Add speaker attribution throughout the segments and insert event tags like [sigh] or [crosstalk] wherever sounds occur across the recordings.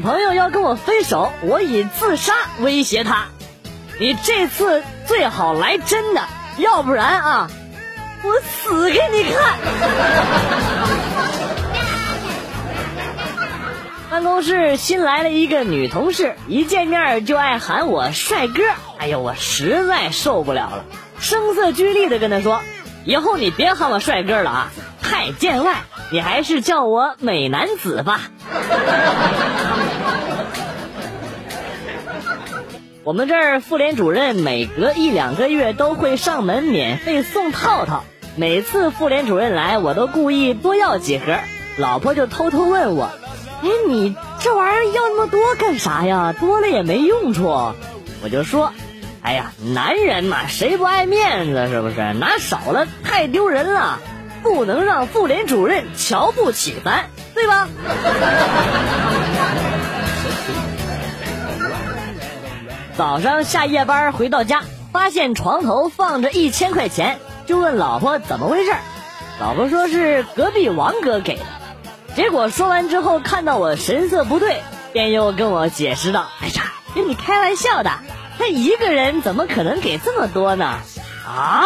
Speaker 1: 朋友要跟我分手，我以自杀威胁他。你这次最好来真的，要不然啊，我死给你看。[laughs] 办公室新来了一个女同事，一见面就爱喊我帅哥，哎呦，我实在受不了了，声色俱厉的跟她说：“以后你别喊我帅哥了啊，太见外，你还是叫我美男子吧。” [laughs] 我们这儿妇联主任每隔一两个月都会上门免费送套套，每次妇联主任来，我都故意多要几盒，老婆就偷偷问我。哎，你这玩意儿要那么多干啥呀？多了也没用处。我就说，哎呀，男人嘛，谁不爱面子？是不是？拿少了太丢人了，不能让妇联主任瞧不起咱，对吧？早上下夜班回到家，发现床头放着一千块钱，就问老婆怎么回事。老婆说是隔壁王哥给的。结果说完之后，看到我神色不对，便又跟我解释道：“哎呀，跟你开玩笑的，他一个人怎么可能给这么多呢？啊！”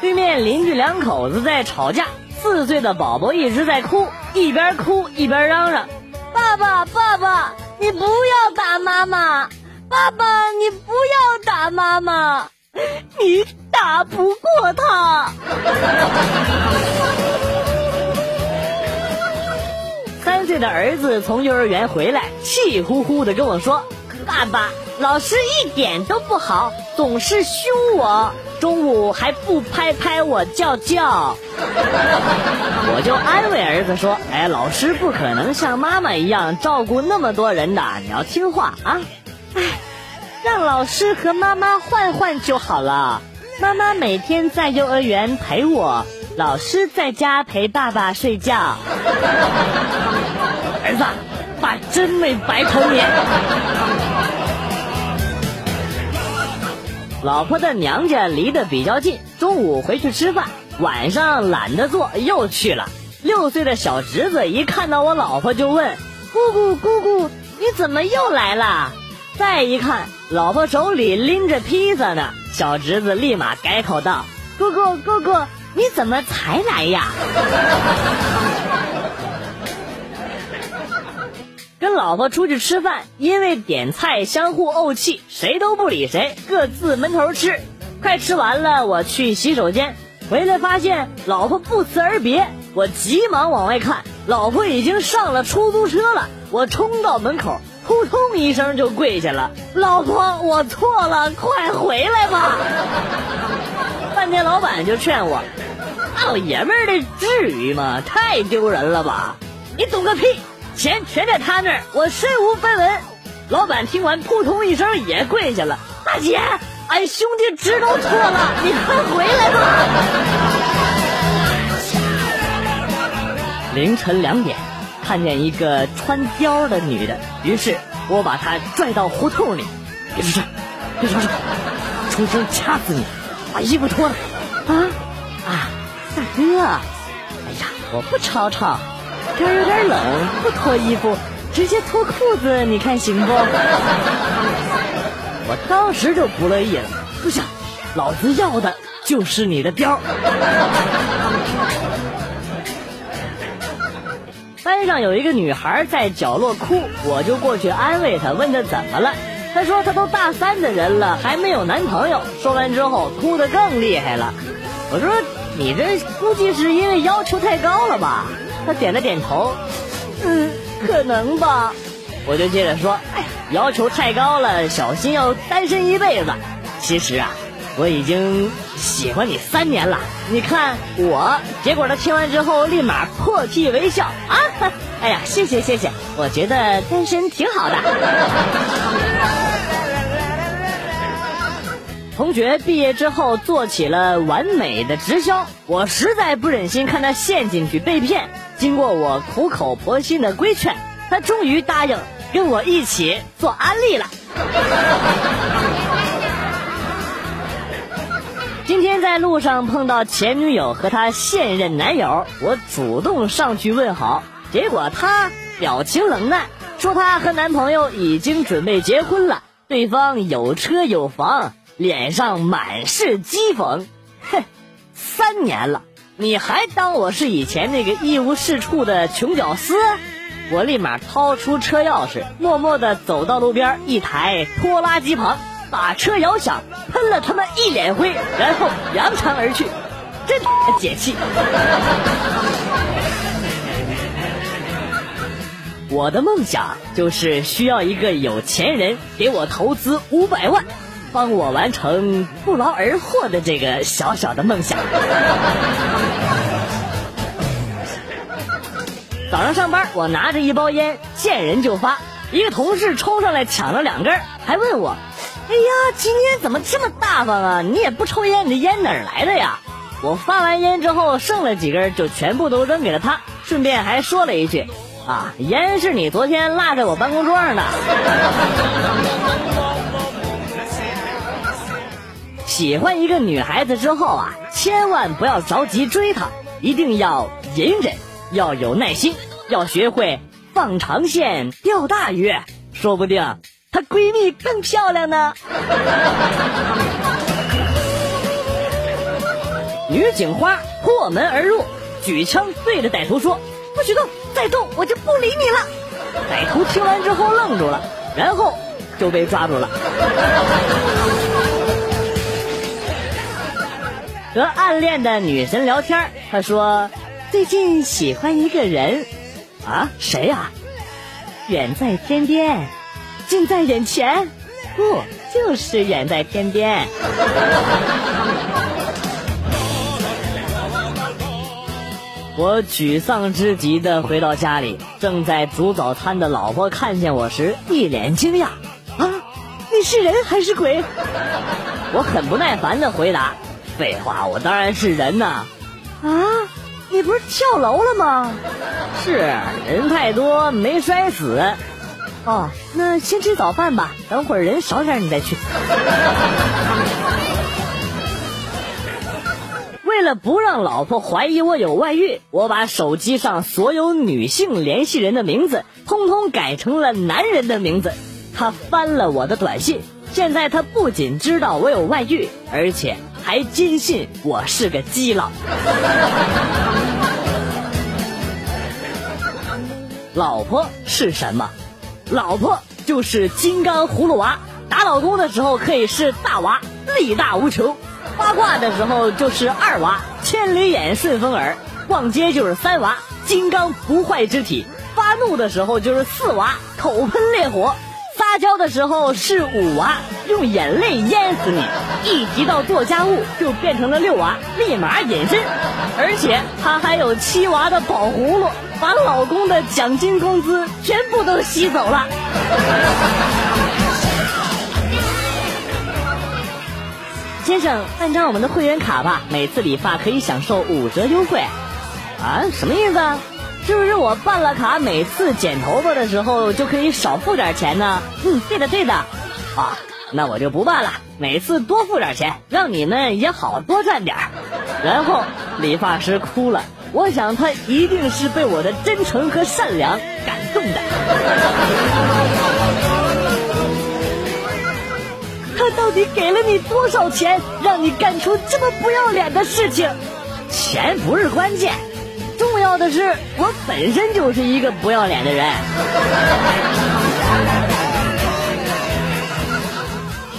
Speaker 1: 对面邻居两口子在吵架，四岁的宝宝一直在哭，一边哭一边嚷嚷：“爸爸，爸爸，你不要打妈妈！爸爸，你不要打妈妈！你。”打不过他。三岁的儿子从幼儿园回来，气呼呼的跟我说：“爸爸，老师一点都不好，总是凶我，中午还不拍拍我叫叫。”我就安慰儿子说：“哎，老师不可能像妈妈一样照顾那么多人的，你要听话啊！哎，让老师和妈妈换换就好了。”妈妈每天在幼儿园陪我，老师在家陪爸爸睡觉。[laughs] 儿子，爸真没白疼你。老婆的娘家离得比较近，中午回去吃饭，晚上懒得做又去了。六岁的小侄子一看到我老婆就问：“姑姑姑姑，你怎么又来了？”再一看，老婆手里拎着披萨呢。小侄子立马改口道：“姑姑，姑姑，你怎么才来呀？” [laughs] 跟老婆出去吃饭，因为点菜相互怄气，谁都不理谁，各自闷头吃。快吃完了，我去洗手间，回来发现老婆不辞而别，我急忙往外看，老婆已经上了出租车了。我冲到门口。扑通一声就跪下了，老婆，我错了，快回来吧！饭店老板就劝我，大老爷们的至于吗？太丢人了吧！你懂个屁！钱全在他那儿，我身无分文。老板听完，扑通一声也跪下了，大姐，俺兄弟知道错了，你快回来吧！凌晨两点。看见一个穿貂的女的，于是我把她拽到胡同里，别出声，别出声，出声掐死你！把衣服脱了，啊啊，大哥，哎呀，我不吵吵，天有点冷，不脱衣服，直接脱裤子，你看行不？我当时就不乐意了，不行，老子要的就是你的貂。[laughs] 班上有一个女孩在角落哭，我就过去安慰她，问她怎么了。她说她都大三的人了，还没有男朋友。说完之后，哭得更厉害了。我说你这估计是因为要求太高了吧？她点了点头，嗯，可能吧。我就接着说，哎呀，要求太高了，小心要单身一辈子。其实啊。我已经喜欢你三年了，你看我。结果他听完之后立马破涕为笑啊！哎呀，谢谢谢谢，我觉得单身挺好的。同学毕业之后做起了完美的直销，我实在不忍心看他陷进去被骗。经过我苦口婆心的规劝，他终于答应跟我一起做安利了。今天在路上碰到前女友和她现任男友，我主动上去问好，结果她表情冷淡，说她和男朋友已经准备结婚了，对方有车有房，脸上满是讥讽。哼，三年了，你还当我是以前那个一无是处的穷屌丝？我立马掏出车钥匙，默默地走到路边一台拖拉机旁。把车摇响，喷了他们一脸灰，然后扬长而去，真 [laughs] 解气。我的梦想就是需要一个有钱人给我投资五百万，帮我完成不劳而获的这个小小的梦想。早上上班，我拿着一包烟，见人就发，一个同事冲上来抢了两根，还问我。哎呀，今天怎么这么大方啊？你也不抽烟，你的烟哪儿来的呀？我发完烟之后剩了几根，就全部都扔给了他，顺便还说了一句：“啊，烟是你昨天落在我办公桌上的。”喜欢一个女孩子之后啊，千万不要着急追她，一定要隐忍，要有耐心，要学会放长线钓大鱼，说不定。她闺蜜更漂亮呢。[laughs] 女警花破门而入，举枪对着歹徒说：“不许动，再动我就不理你了。”歹徒听完之后愣住了，然后就被抓住了。和暗恋的女神聊天，她说：“最近喜欢一个人，啊，谁呀？远在天边。”近在眼前，不就是远在天边？[laughs] 我沮丧之极的回到家里，正在煮早餐的老婆看见我时，一脸惊讶：“啊，你是人还是鬼？”我很不耐烦的回答：“废话，我当然是人呐！”啊，不是跳楼了吗？是人太多没摔死。哦，那先吃早饭吧，等会儿人少点你再去。为了不让老婆怀疑我有外遇，我把手机上所有女性联系人的名字通通改成了男人的名字。他翻了我的短信，现在他不仅知道我有外遇，而且还坚信我是个基佬。老婆是什么？老婆就是金刚葫芦娃，打老公的时候可以是大娃，力大无穷；八卦的时候就是二娃，千里眼顺风耳；逛街就是三娃，金刚不坏之体；发怒的时候就是四娃，口喷烈火；撒娇的时候是五娃，用眼泪淹死你；一提到做家务就变成了六娃，立马隐身；而且他还有七娃的宝葫芦。把老公的奖金工资全部都吸走了。先生，办张我们的会员卡吧，每次理发可以享受五折优惠。啊，什么意思？啊？是不是我办了卡，每次剪头发的时候就可以少付点钱呢？嗯，对的对的。啊，那我就不办了，每次多付点钱，让你们也好多赚点。然后理发师哭了。我想他一定是被我的真诚和善良感动的。[laughs] 他到底给了你多少钱，让你干出这么不要脸的事情？钱不是关键，重要的是我本身就是一个不要脸的人。[laughs]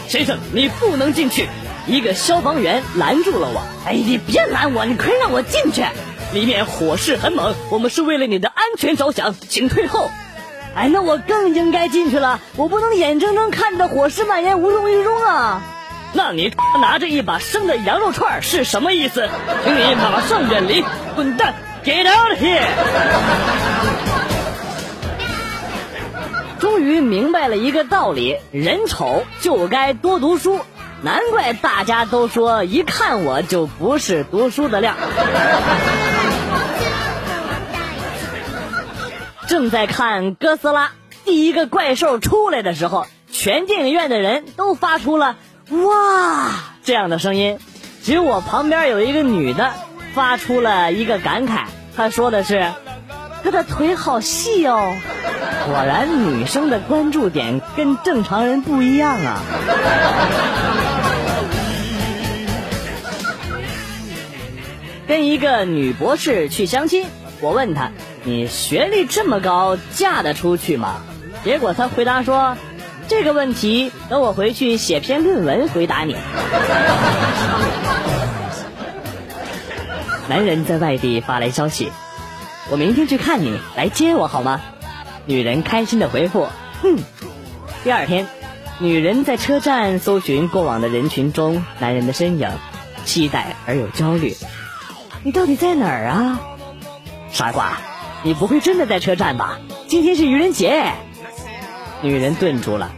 Speaker 1: 先生，你不能进去！一个消防员拦住了我。哎，你别拦我，你快让我进去。里面火势很猛，我们是为了你的安全着想，请退后。哎，那我更应该进去了，我不能眼睁睁看着火势蔓延无动于衷啊！那你拿着一把生的羊肉串是什么意思？请你马上远离，滚蛋，Get out of here！[laughs] 终于明白了一个道理：人丑就该多读书。难怪大家都说，一看我就不是读书的料。[laughs] 正在看哥斯拉第一个怪兽出来的时候，全电影院的人都发出了“哇”这样的声音。只有我旁边有一个女的发出了一个感慨，她说的是：“她的腿好细哦。”果然，女生的关注点跟正常人不一样啊。跟一个女博士去相亲，我问她：“你学历这么高，嫁得出去吗？”结果她回答说：“这个问题等我回去写篇论文回答你。[laughs] ”男人在外地发来消息：“我明天去看你，来接我好吗？”女人开心的回复：“哼。”第二天，女人在车站搜寻过往的人群中男人的身影，期待而又焦虑。你到底在哪儿啊，傻瓜？你不会真的在车站吧？今天是愚人节。女人顿住了，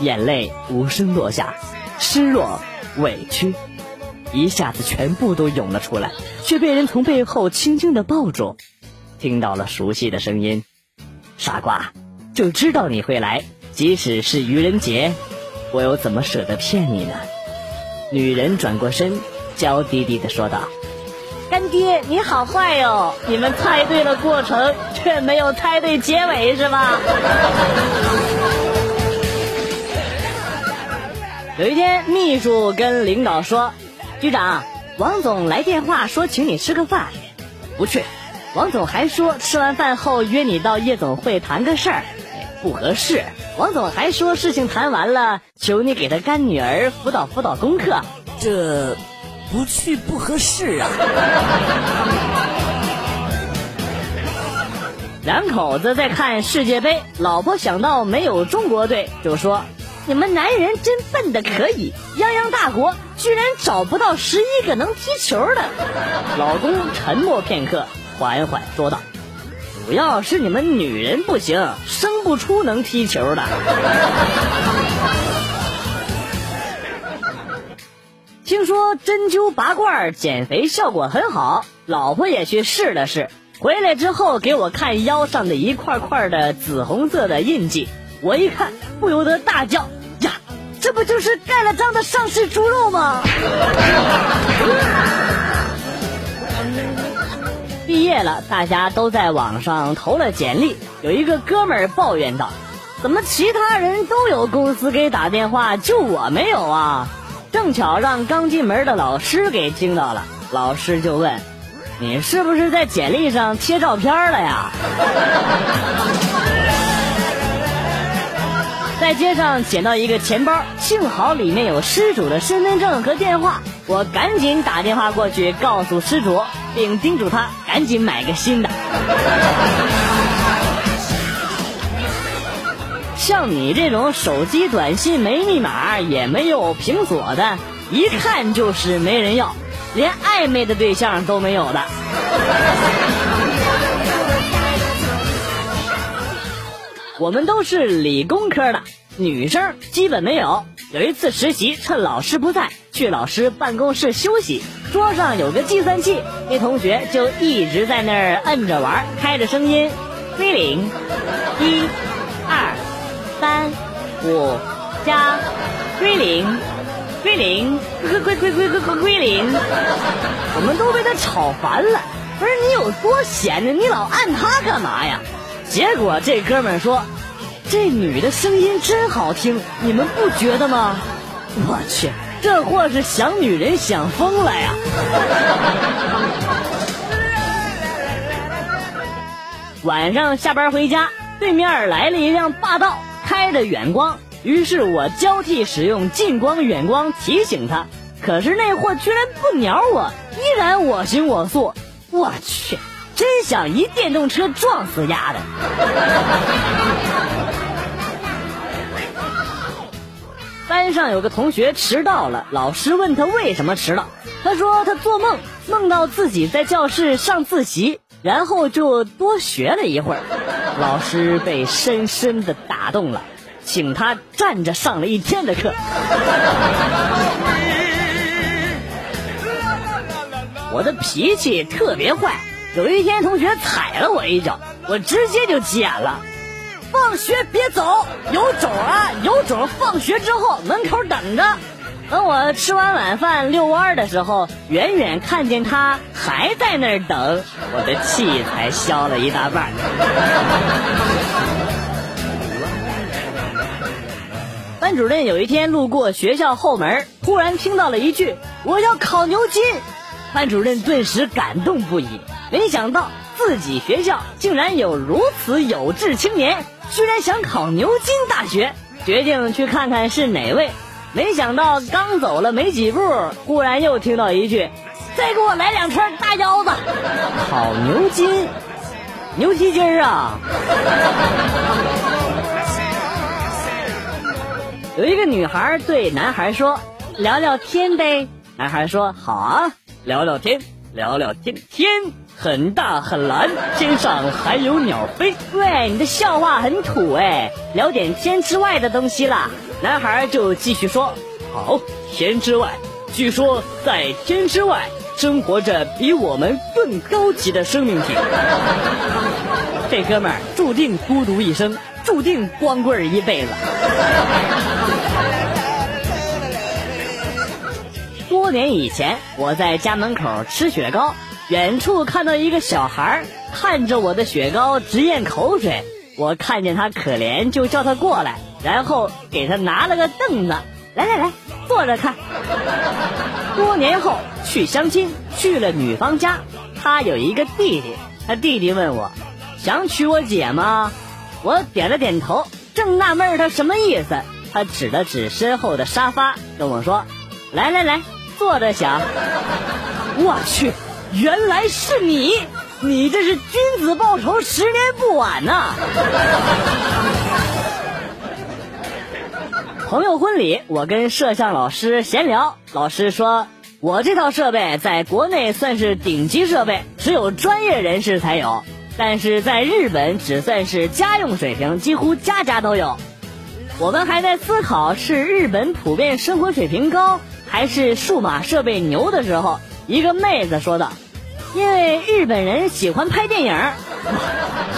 Speaker 1: 眼泪无声落下，失落、委屈，一下子全部都涌了出来，却被人从背后轻轻的抱住，听到了熟悉的声音：“傻瓜，就知道你会来，即使是愚人节，我又怎么舍得骗你呢？”女人转过身，娇滴滴的说道。干爹，你好坏哟！你们猜对了过程，却没有猜对结尾，是吧？[laughs] 有一天，秘书跟领导说：“局长，王总来电话说请你吃个饭，不去。王总还说吃完饭后约你到夜总会谈个事儿，不合适。王总还说事情谈完了，求你给他干女儿辅导辅导功课，这……”不去不合适啊！两口子在看世界杯，老婆想到没有中国队，就说：“你们男人真笨的可以，泱泱大国居然找不到十一个能踢球的。”老公沉默片刻，缓缓说道：“主要是你们女人不行，生不出能踢球的。”听说针灸拔罐减肥效果很好，老婆也去试了试，回来之后给我看腰上的一块块的紫红色的印记，我一看不由得大叫：“呀，这不就是盖了章的上市猪肉吗？” [laughs] 毕业了，大家都在网上投了简历，有一个哥们儿抱怨道：“怎么其他人都有公司给打电话，就我没有啊？”正巧让刚进门的老师给听到了，老师就问：“你是不是在简历上贴照片了呀？”在街上捡到一个钱包，幸好里面有失主的身份证和电话，我赶紧打电话过去告诉失主，并叮嘱他赶紧买个新的。像你这种手机短信没密码也没有屏锁的，一看就是没人要，连暧昧的对象都没有的。[laughs] 我们都是理工科的，女生基本没有。有一次实习，趁老师不在，去老师办公室休息，桌上有个计算器，那同学就一直在那儿摁着玩，开着声音，归零，一，三五加归零，归零归归归归归归归零，我们都被他吵烦了。不是你有多闲呢？你老按他干嘛呀？结果这哥们说：“这女的声音真好听，你们不觉得吗？”我去，这货是想女人想疯了呀！[laughs] 晚上下班回家，对面来了一辆霸道。开着远光，于是我交替使用近光、远光提醒他，可是那货居然不鸟我，依然我行我素。我去，真想一电动车撞死丫的！[laughs] 班上有个同学迟到了，老师问他为什么迟到，他说他做梦梦到自己在教室上自习。然后就多学了一会儿，[laughs] 老师被深深的打动了，请他站着上了一天的课。[laughs] 我的脾气特别坏，有一天同学踩了我一脚，我直接就急眼了。放学别走，有种啊有种！放学之后门口等着。等我吃完晚饭遛弯的时候，远远看见他还在那儿等，我的气才消了一大半。[laughs] 班主任有一天路过学校后门，突然听到了一句：“我要考牛津。”班主任顿时感动不已，没想到自己学校竟然有如此有志青年，居然想考牛津大学，决定去看看是哪位。没想到刚走了没几步，忽然又听到一句：“再给我来两串大腰子。”烤牛筋，牛蹄筋儿啊！有一个女孩对男孩说：“聊聊天呗。”男孩说：“好啊，聊聊天，聊聊天。天很大很蓝，天上还有鸟飞。喂，你的笑话很土哎，聊点天之外的东西啦。”男孩就继续说：“好，天之外，据说在天之外生活着比我们更高级的生命体。这哥们儿注定孤独一生，注定光棍一辈子。”多年以前，我在家门口吃雪糕，远处看到一个小孩看着我的雪糕直咽口水，我看见他可怜，就叫他过来。然后给他拿了个凳子，来来来，坐着看。多年后去相亲，去了女方家，他有一个弟弟，他弟弟问我，想娶我姐吗？我点了点头，正纳闷他什么意思，他指了指身后的沙发，跟我说，来来来，坐着想。我去，原来是你，你这是君子报仇，十年不晚呐。朋友婚礼，我跟摄像老师闲聊，老师说我这套设备在国内算是顶级设备，只有专业人士才有，但是在日本只算是家用水平，几乎家家都有。我们还在思考是日本普遍生活水平高，还是数码设备牛的时候，一个妹子说道：“因为日本人喜欢拍电影，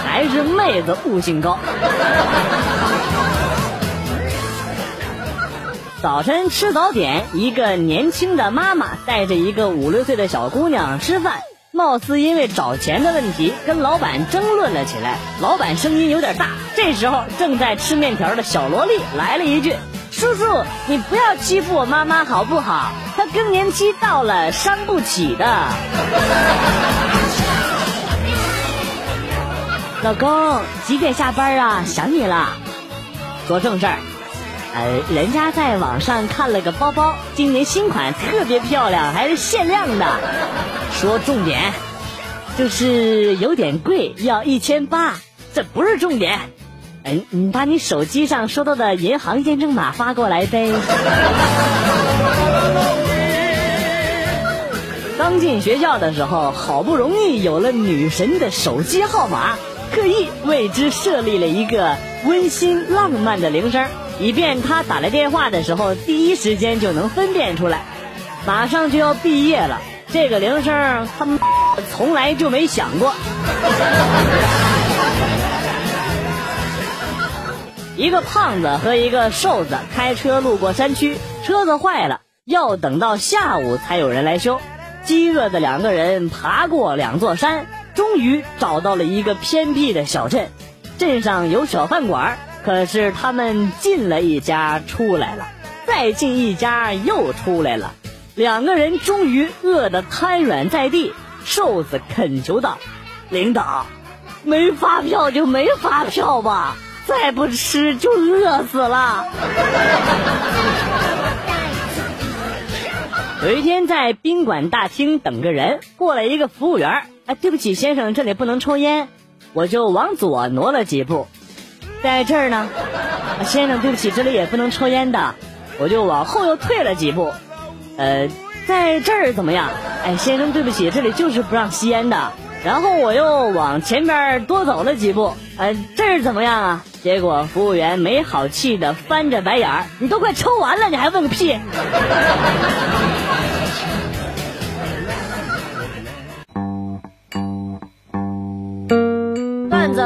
Speaker 1: 还是妹子悟性高。”早晨吃早点，一个年轻的妈妈带着一个五六岁的小姑娘吃饭，貌似因为找钱的问题跟老板争论了起来。老板声音有点大，这时候正在吃面条的小萝莉来了一句：“叔叔，你不要欺负我妈妈好不好？她更年期到了，伤不起的。”老公，几点下班啊？想你了。说正事儿。呃，人家在网上看了个包包，今年新款，特别漂亮，还是限量的。说重点，就是有点贵，要一千八。这不是重点。嗯，你把你手机上收到的银行验证码发过来呗。刚进学校的时候，好不容易有了女神的手机号码，特意为之设立了一个温馨浪漫的铃声。以便他打来电话的时候，第一时间就能分辨出来。马上就要毕业了，这个铃声他们从来就没响过。[laughs] 一个胖子和一个瘦子开车路过山区，车子坏了，要等到下午才有人来修。饥饿的两个人爬过两座山，终于找到了一个偏僻的小镇。镇上有小饭馆。可是他们进了一家，出来了，再进一家，又出来了。两个人终于饿得瘫软在地。瘦子恳求道：“领导，没发票就没发票吧，再不吃就饿死了。” [laughs] 有一天在宾馆大厅等个人，过来一个服务员，哎，对不起先生，这里不能抽烟，我就往左挪了几步。在这儿呢，先生，对不起，这里也不能抽烟的，我就往后又退了几步。呃，在这儿怎么样？哎，先生，对不起，这里就是不让吸烟的。然后我又往前边多走了几步。呃，这儿怎么样啊？结果服务员没好气的翻着白眼儿：“你都快抽完了，你还问个屁！”